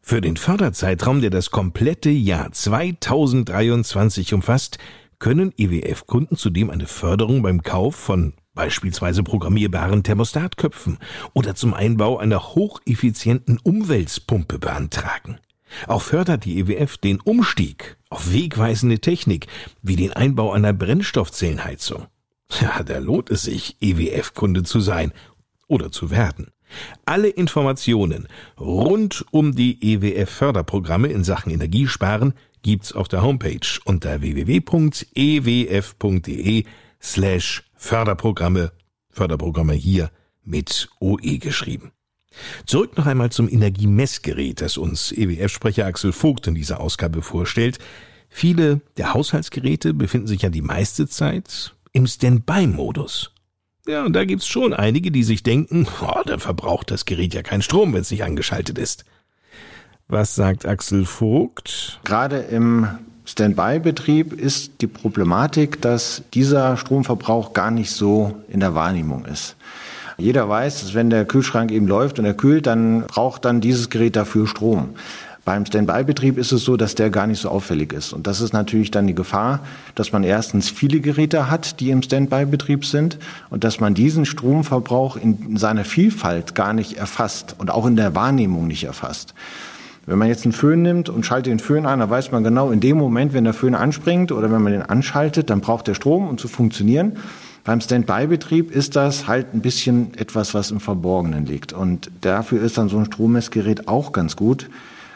Für den Förderzeitraum, der das komplette Jahr 2023 umfasst, können EWF-Kunden zudem eine Förderung beim Kauf von beispielsweise programmierbaren Thermostatköpfen oder zum Einbau einer hocheffizienten Umweltpumpe beantragen. Auch fördert die EWF den Umstieg auf wegweisende Technik wie den Einbau einer Brennstoffzellenheizung. Ja, da lohnt es sich, EWF-Kunde zu sein oder zu werden. Alle Informationen rund um die EWF-Förderprogramme in Sachen Energiesparen gibt's auf der Homepage unter www.ewf.de slash Förderprogramme. Förderprogramme hier mit OE geschrieben. Zurück noch einmal zum Energiemessgerät, das uns EWF-Sprecher Axel Vogt in dieser Ausgabe vorstellt. Viele der Haushaltsgeräte befinden sich ja die meiste Zeit im Standby-Modus. Ja, und da gibt's schon einige, die sich denken, oh, dann verbraucht das Gerät ja keinen Strom, wenn es nicht angeschaltet ist. Was sagt Axel Vogt? Gerade im Standby-Betrieb ist die Problematik, dass dieser Stromverbrauch gar nicht so in der Wahrnehmung ist. Jeder weiß, dass wenn der Kühlschrank eben läuft und er kühlt, dann braucht dann dieses Gerät dafür Strom. Beim Standby-Betrieb ist es so, dass der gar nicht so auffällig ist. Und das ist natürlich dann die Gefahr, dass man erstens viele Geräte hat, die im Standby-Betrieb sind und dass man diesen Stromverbrauch in seiner Vielfalt gar nicht erfasst und auch in der Wahrnehmung nicht erfasst. Wenn man jetzt einen Föhn nimmt und schaltet den Föhn an, dann weiß man genau in dem Moment, wenn der Föhn anspringt oder wenn man den anschaltet, dann braucht der Strom, um zu funktionieren. Beim Standby-Betrieb ist das halt ein bisschen etwas, was im Verborgenen liegt. Und dafür ist dann so ein Strommessgerät auch ganz gut,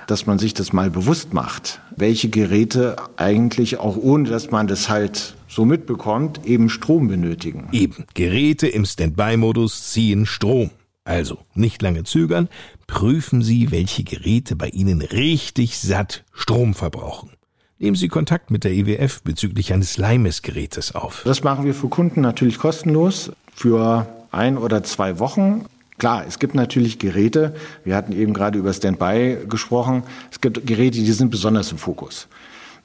dass man sich das mal bewusst macht, welche Geräte eigentlich auch ohne, dass man das halt so mitbekommt, eben Strom benötigen. Eben, Geräte im Standby-Modus ziehen Strom. Also nicht lange zögern, prüfen Sie, welche Geräte bei Ihnen richtig satt Strom verbrauchen. Nehmen Sie Kontakt mit der EWF bezüglich eines Leihmessgerätes auf. Das machen wir für Kunden natürlich kostenlos für ein oder zwei Wochen. Klar, es gibt natürlich Geräte, wir hatten eben gerade über Standby gesprochen, es gibt Geräte, die sind besonders im Fokus.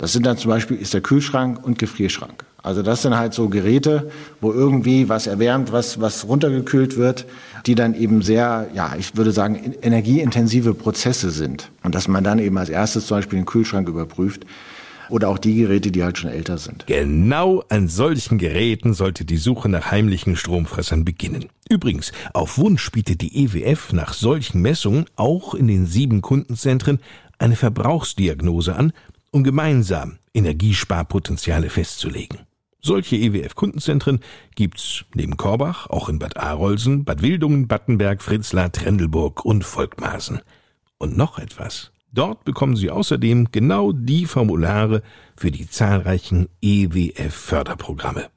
Das sind dann zum Beispiel ist der Kühlschrank und Gefrierschrank. Also das sind halt so Geräte, wo irgendwie was erwärmt, was, was runtergekühlt wird, die dann eben sehr, ja, ich würde sagen, energieintensive Prozesse sind. Und dass man dann eben als erstes zum Beispiel den Kühlschrank überprüft oder auch die Geräte, die halt schon älter sind. Genau an solchen Geräten sollte die Suche nach heimlichen Stromfressern beginnen. Übrigens, auf Wunsch bietet die EWF nach solchen Messungen auch in den sieben Kundenzentren eine Verbrauchsdiagnose an, um gemeinsam Energiesparpotenziale festzulegen. Solche EWF-Kundenzentren gibt's neben Korbach auch in Bad Arolsen, Bad Wildungen, Battenberg, Fritzlar, Trendelburg und Volkmaßen. Und noch etwas. Dort bekommen Sie außerdem genau die Formulare für die zahlreichen EWF-Förderprogramme.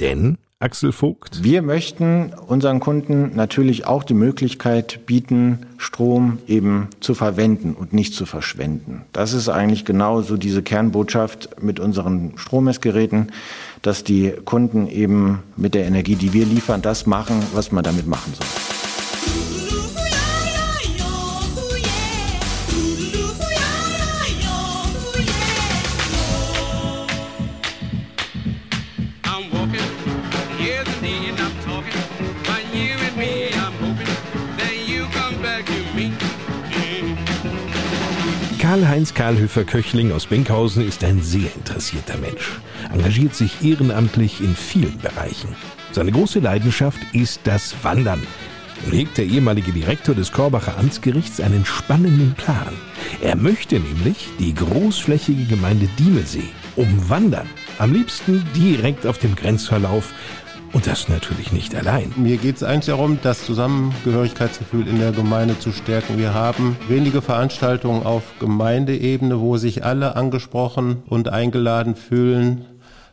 Denn Axel Vogt? Wir möchten unseren Kunden natürlich auch die Möglichkeit bieten, Strom eben zu verwenden und nicht zu verschwenden. Das ist eigentlich genau so diese Kernbotschaft mit unseren Strommessgeräten, dass die Kunden eben mit der Energie, die wir liefern, das machen, was man damit machen soll. Karl-Heinz Karlhöfer-Köchling aus Benkhausen ist ein sehr interessierter Mensch, engagiert sich ehrenamtlich in vielen Bereichen. Seine große Leidenschaft ist das Wandern. Nun hegt der ehemalige Direktor des Korbacher Amtsgerichts einen spannenden Plan. Er möchte nämlich die großflächige Gemeinde Diemelsee umwandern. Am liebsten direkt auf dem Grenzverlauf und das natürlich nicht allein. Mir geht es eigentlich darum, das Zusammengehörigkeitsgefühl in der Gemeinde zu stärken. Wir haben wenige Veranstaltungen auf Gemeindeebene, wo sich alle angesprochen und eingeladen fühlen.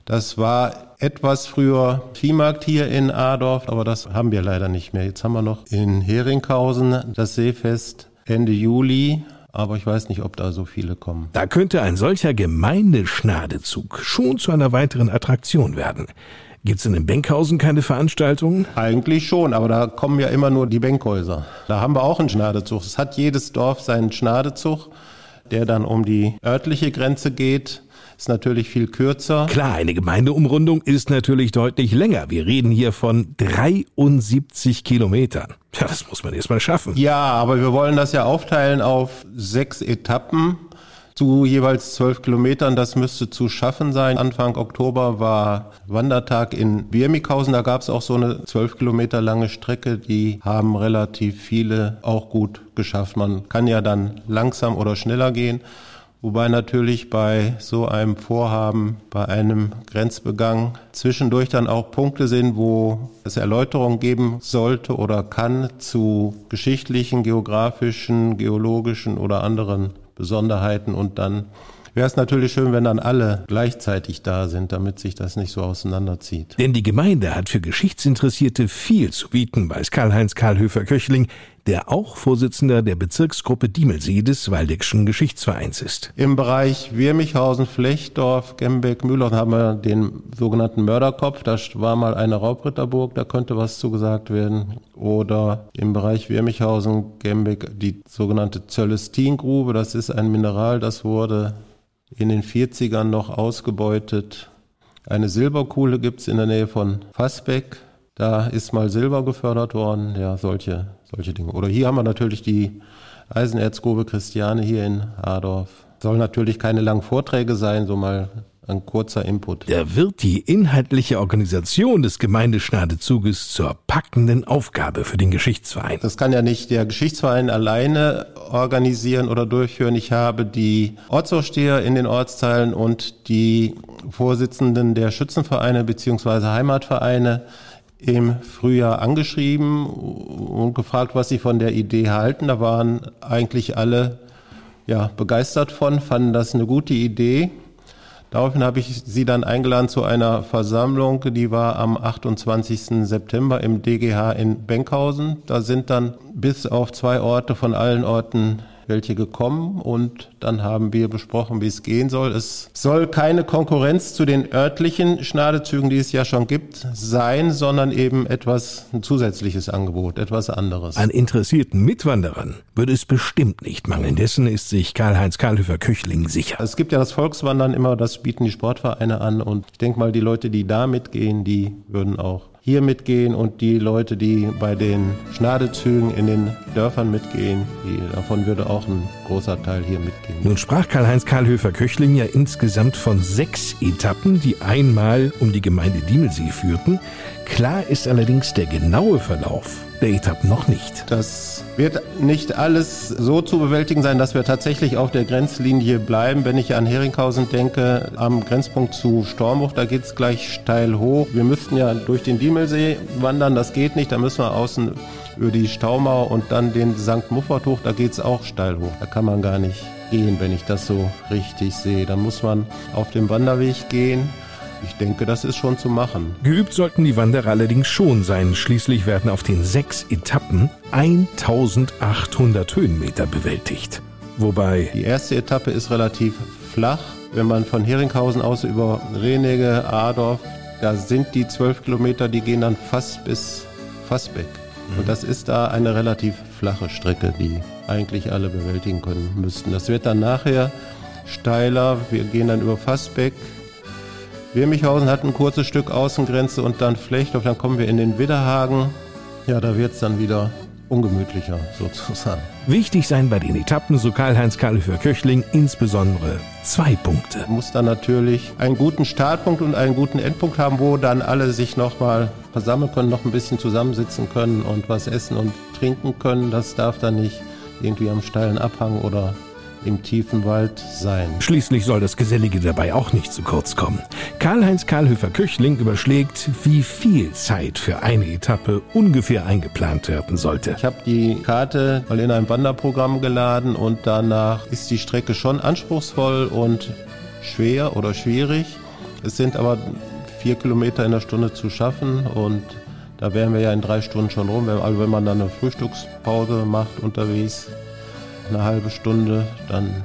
Das war etwas früher Viehmarkt hier in Adorf, aber das haben wir leider nicht mehr. Jetzt haben wir noch in Heringhausen das Seefest Ende Juli aber ich weiß nicht, ob da so viele kommen. Da könnte ein solcher Gemeindeschnadezug schon zu einer weiteren Attraktion werden. Gibt's denn in Benkhausen keine Veranstaltungen? Eigentlich schon, aber da kommen ja immer nur die Benkhäuser. Da haben wir auch einen Schnadezug. Es hat jedes Dorf seinen Schnadezug, der dann um die örtliche Grenze geht. Ist natürlich viel kürzer. Klar, eine Gemeindeumrundung ist natürlich deutlich länger. Wir reden hier von 73 Kilometern. Ja, das muss man erst mal schaffen. Ja, aber wir wollen das ja aufteilen auf sechs Etappen zu jeweils zwölf Kilometern. Das müsste zu schaffen sein. Anfang Oktober war Wandertag in Birmighausen. Da gab es auch so eine zwölf Kilometer lange Strecke. Die haben relativ viele auch gut geschafft. Man kann ja dann langsam oder schneller gehen. Wobei natürlich bei so einem Vorhaben, bei einem Grenzbegang zwischendurch dann auch Punkte sind, wo es Erläuterungen geben sollte oder kann zu geschichtlichen, geografischen, geologischen oder anderen Besonderheiten und dann wäre es natürlich schön, wenn dann alle gleichzeitig da sind, damit sich das nicht so auseinanderzieht. Denn die Gemeinde hat für Geschichtsinteressierte viel zu bieten, weiß Karl-Heinz Karlhöfer-Köchling, der auch Vorsitzender der Bezirksgruppe Diemelsee des Waldeckschen Geschichtsvereins ist. Im Bereich Wirmichhausen, Flechtdorf, Gembeck, Mühlhausen haben wir den sogenannten Mörderkopf. Da war mal eine Raubritterburg, da könnte was zugesagt werden. Oder im Bereich Wirmichhausen, Gembeck, die sogenannte Zöllestingrube. Das ist ein Mineral, das wurde in den 40ern noch ausgebeutet. Eine Silberkuhle gibt's in der Nähe von Fassbeck. Da ist mal Silber gefördert worden. Ja, solche solche Dinge. Oder hier haben wir natürlich die Eisenerzgrube Christiane hier in Adorf. Soll natürlich keine langen Vorträge sein, so mal ein kurzer Input. Da wird die inhaltliche Organisation des Gemeindeschnadezuges zur packenden Aufgabe für den Geschichtsverein. Das kann ja nicht der Geschichtsverein alleine organisieren oder durchführen. Ich habe die Ortsaufsteher in den Ortsteilen und die Vorsitzenden der Schützenvereine bzw. Heimatvereine im Frühjahr angeschrieben und gefragt, was sie von der Idee halten. Da waren eigentlich alle ja, begeistert von, fanden das eine gute Idee. Daraufhin habe ich sie dann eingeladen zu einer Versammlung, die war am 28. September im DGH in Benkhausen. Da sind dann bis auf zwei Orte von allen Orten welche gekommen und dann haben wir besprochen, wie es gehen soll. Es soll keine Konkurrenz zu den örtlichen Schnadezügen, die es ja schon gibt, sein, sondern eben etwas ein zusätzliches Angebot, etwas anderes. An interessierten Mitwanderern würde es bestimmt nicht mangeln. Dessen ist sich Karl-Heinz Karlhöfer-Köchling sicher. Es gibt ja das Volkswandern immer, das bieten die Sportvereine an und ich denke mal, die Leute, die da mitgehen, die würden auch hier mitgehen und die Leute, die bei den Schnadezügen in den Dörfern mitgehen, die, davon würde auch ein großer Teil hier mitgehen. Nun sprach Karl-Heinz Karlhöfer-Köchling ja insgesamt von sechs Etappen, die einmal um die Gemeinde Diemelsee führten. Klar ist allerdings der genaue Verlauf der Etappen noch nicht. Das wird nicht alles so zu bewältigen sein, dass wir tatsächlich auf der Grenzlinie bleiben. Wenn ich an Heringhausen denke, am Grenzpunkt zu Stormbuch, da geht es gleich steil hoch. Wir müssten ja durch den Diemelsee wandern, das geht nicht. Da müssen wir außen über die Staumauer und dann den St. Muffert hoch, da geht es auch steil hoch. Da kann man gar nicht gehen, wenn ich das so richtig sehe. Da muss man auf dem Wanderweg gehen. Ich denke, das ist schon zu machen. Geübt sollten die Wanderer allerdings schon sein. Schließlich werden auf den sechs Etappen 1800 Höhenmeter bewältigt. Wobei Die erste Etappe ist relativ flach. Wenn man von Heringhausen aus über Renege, Adorf, da sind die zwölf Kilometer, die gehen dann fast bis Fassbeck. Und das ist da eine relativ flache Strecke, die eigentlich alle bewältigen können müssten. Das wird dann nachher steiler. Wir gehen dann über Fassbeck. Wirmichhausen hat ein kurzes Stück Außengrenze und dann Flechtdorf. Dann kommen wir in den Widderhagen. Ja, da wird es dann wieder ungemütlicher sozusagen. wichtig sein bei den Etappen, so Karl-Heinz Kalhöfer Köchling, insbesondere zwei Punkte. muss dann natürlich einen guten Startpunkt und einen guten Endpunkt haben, wo dann alle sich nochmal versammeln können, noch ein bisschen zusammensitzen können und was essen und trinken können. Das darf dann nicht irgendwie am steilen Abhang oder im tiefen Wald sein. Schließlich soll das Gesellige dabei auch nicht zu kurz kommen. Karl-Heinz Karlhöfer Köchling überschlägt, wie viel Zeit für eine Etappe ungefähr eingeplant werden sollte. Ich habe die Karte mal in ein Wanderprogramm geladen und danach ist die Strecke schon anspruchsvoll und schwer oder schwierig. Es sind aber vier Kilometer in der Stunde zu schaffen und da wären wir ja in drei Stunden schon rum. Also wenn man dann eine Frühstückspause macht unterwegs, eine halbe Stunde, dann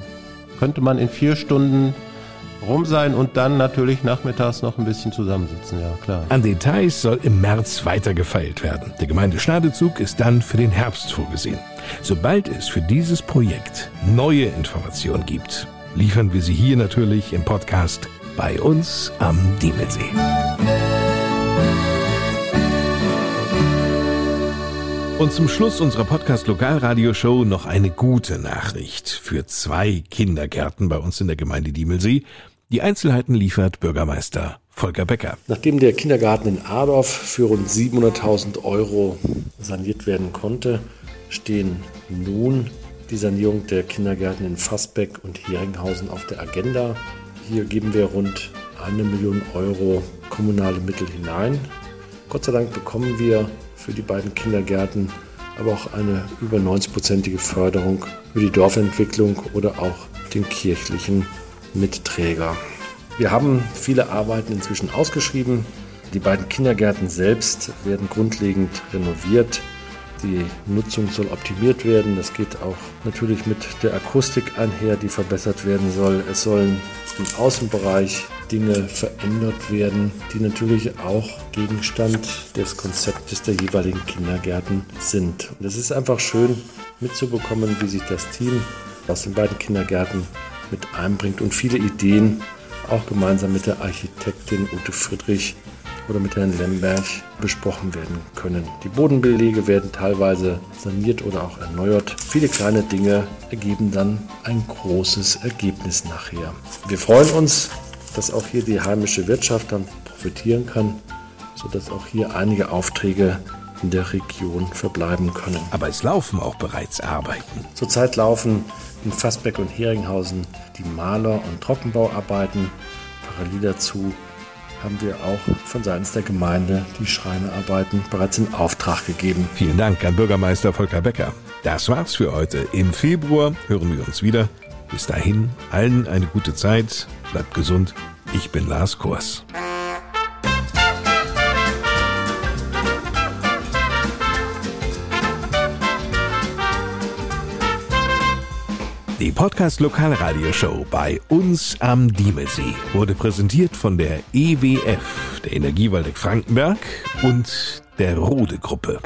könnte man in vier Stunden rum sein und dann natürlich nachmittags noch ein bisschen zusammensitzen, ja klar. An Details soll im März weiter gefeilt werden. Der Gemeindestadezug ist dann für den Herbst vorgesehen. Sobald es für dieses Projekt neue Informationen gibt, liefern wir sie hier natürlich im Podcast bei uns am Diemelsee. Und zum Schluss unserer Podcast-Lokalradioshow noch eine gute Nachricht für zwei Kindergärten bei uns in der Gemeinde Diemelsee. Die Einzelheiten liefert Bürgermeister Volker Becker. Nachdem der Kindergarten in Adorf für rund 700.000 Euro saniert werden konnte, stehen nun die Sanierung der Kindergärten in Fassbeck und Heringhausen auf der Agenda. Hier geben wir rund eine Million Euro kommunale Mittel hinein. Gott sei Dank bekommen wir für die beiden Kindergärten aber auch eine über 90-prozentige Förderung für die Dorfentwicklung oder auch den kirchlichen Mitträger. Wir haben viele Arbeiten inzwischen ausgeschrieben. Die beiden Kindergärten selbst werden grundlegend renoviert. Die Nutzung soll optimiert werden. Das geht auch natürlich mit der Akustik einher, die verbessert werden soll. Es sollen im Außenbereich Dinge verändert werden, die natürlich auch Gegenstand des Konzeptes der jeweiligen Kindergärten sind. Und es ist einfach schön mitzubekommen, wie sich das Team aus den beiden Kindergärten mit einbringt und viele Ideen auch gemeinsam mit der Architektin Ute Friedrich oder mit Herrn Lemberg besprochen werden können. Die Bodenbelege werden teilweise saniert oder auch erneuert. Viele kleine Dinge ergeben dann ein großes Ergebnis nachher. Wir freuen uns, dass auch hier die heimische Wirtschaft dann profitieren kann, sodass auch hier einige Aufträge in der Region verbleiben können. Aber es laufen auch bereits Arbeiten. Zurzeit laufen in Fassbeck und Heringhausen die Maler- und Trockenbauarbeiten. Parallel dazu haben wir auch von seitens der Gemeinde die Schreinerarbeiten bereits in Auftrag gegeben. Vielen Dank an Bürgermeister Volker Becker. Das war's für heute. Im Februar hören wir uns wieder. Bis dahin, allen eine gute Zeit. Bleibt gesund. Ich bin Lars Kors. Die Podcast Lokalradioshow bei uns am Diemelsee wurde präsentiert von der EWF, der Energiewaldeck Frankenberg und der Rode Gruppe.